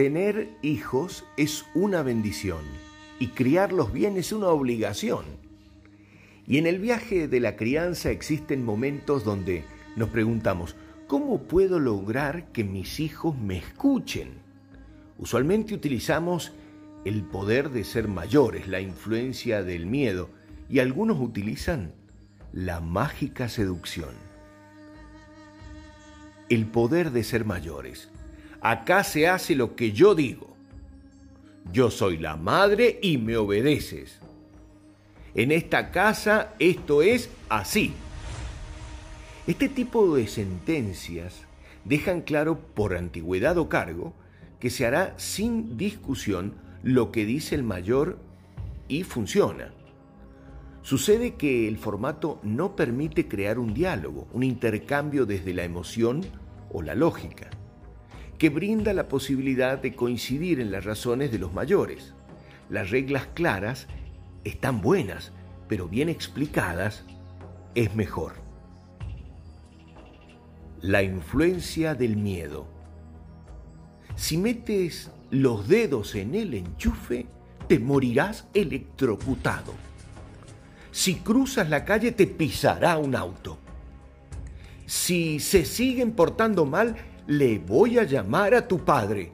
Tener hijos es una bendición y criarlos bien es una obligación. Y en el viaje de la crianza existen momentos donde nos preguntamos, ¿cómo puedo lograr que mis hijos me escuchen? Usualmente utilizamos el poder de ser mayores, la influencia del miedo, y algunos utilizan la mágica seducción. El poder de ser mayores. Acá se hace lo que yo digo. Yo soy la madre y me obedeces. En esta casa esto es así. Este tipo de sentencias dejan claro por antigüedad o cargo que se hará sin discusión lo que dice el mayor y funciona. Sucede que el formato no permite crear un diálogo, un intercambio desde la emoción o la lógica que brinda la posibilidad de coincidir en las razones de los mayores. Las reglas claras están buenas, pero bien explicadas es mejor. La influencia del miedo. Si metes los dedos en el enchufe, te morirás electrocutado. Si cruzas la calle, te pisará un auto. Si se siguen portando mal, le voy a llamar a tu padre.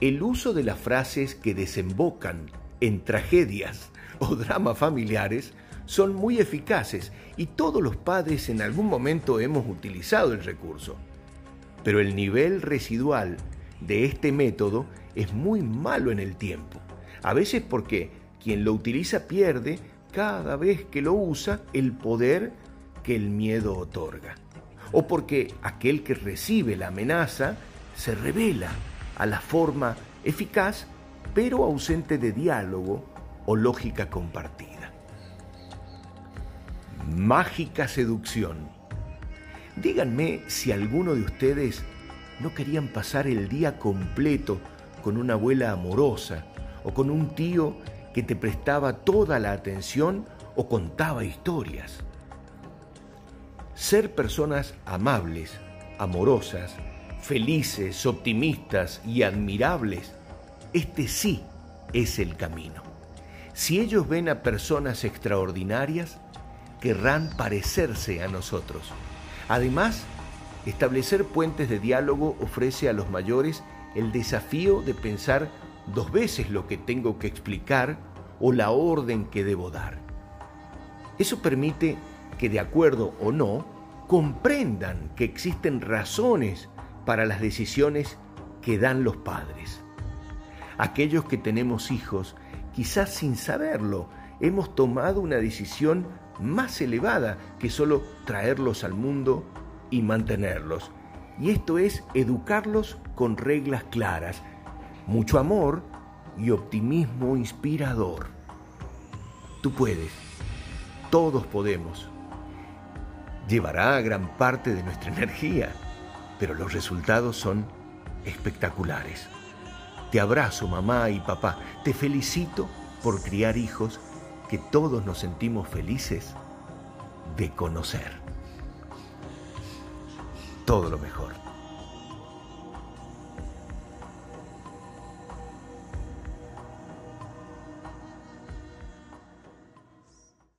El uso de las frases que desembocan en tragedias o dramas familiares son muy eficaces y todos los padres en algún momento hemos utilizado el recurso. Pero el nivel residual de este método es muy malo en el tiempo, a veces porque quien lo utiliza pierde cada vez que lo usa el poder que el miedo otorga o porque aquel que recibe la amenaza se revela a la forma eficaz pero ausente de diálogo o lógica compartida. Mágica seducción. Díganme si alguno de ustedes no querían pasar el día completo con una abuela amorosa o con un tío que te prestaba toda la atención o contaba historias. Ser personas amables, amorosas, felices, optimistas y admirables, este sí es el camino. Si ellos ven a personas extraordinarias, querrán parecerse a nosotros. Además, establecer puentes de diálogo ofrece a los mayores el desafío de pensar dos veces lo que tengo que explicar o la orden que debo dar. Eso permite que de acuerdo o no, comprendan que existen razones para las decisiones que dan los padres. Aquellos que tenemos hijos, quizás sin saberlo, hemos tomado una decisión más elevada que solo traerlos al mundo y mantenerlos. Y esto es educarlos con reglas claras, mucho amor y optimismo inspirador. Tú puedes, todos podemos llevará gran parte de nuestra energía, pero los resultados son espectaculares. Te abrazo, mamá y papá. Te felicito por criar hijos que todos nos sentimos felices de conocer. Todo lo mejor.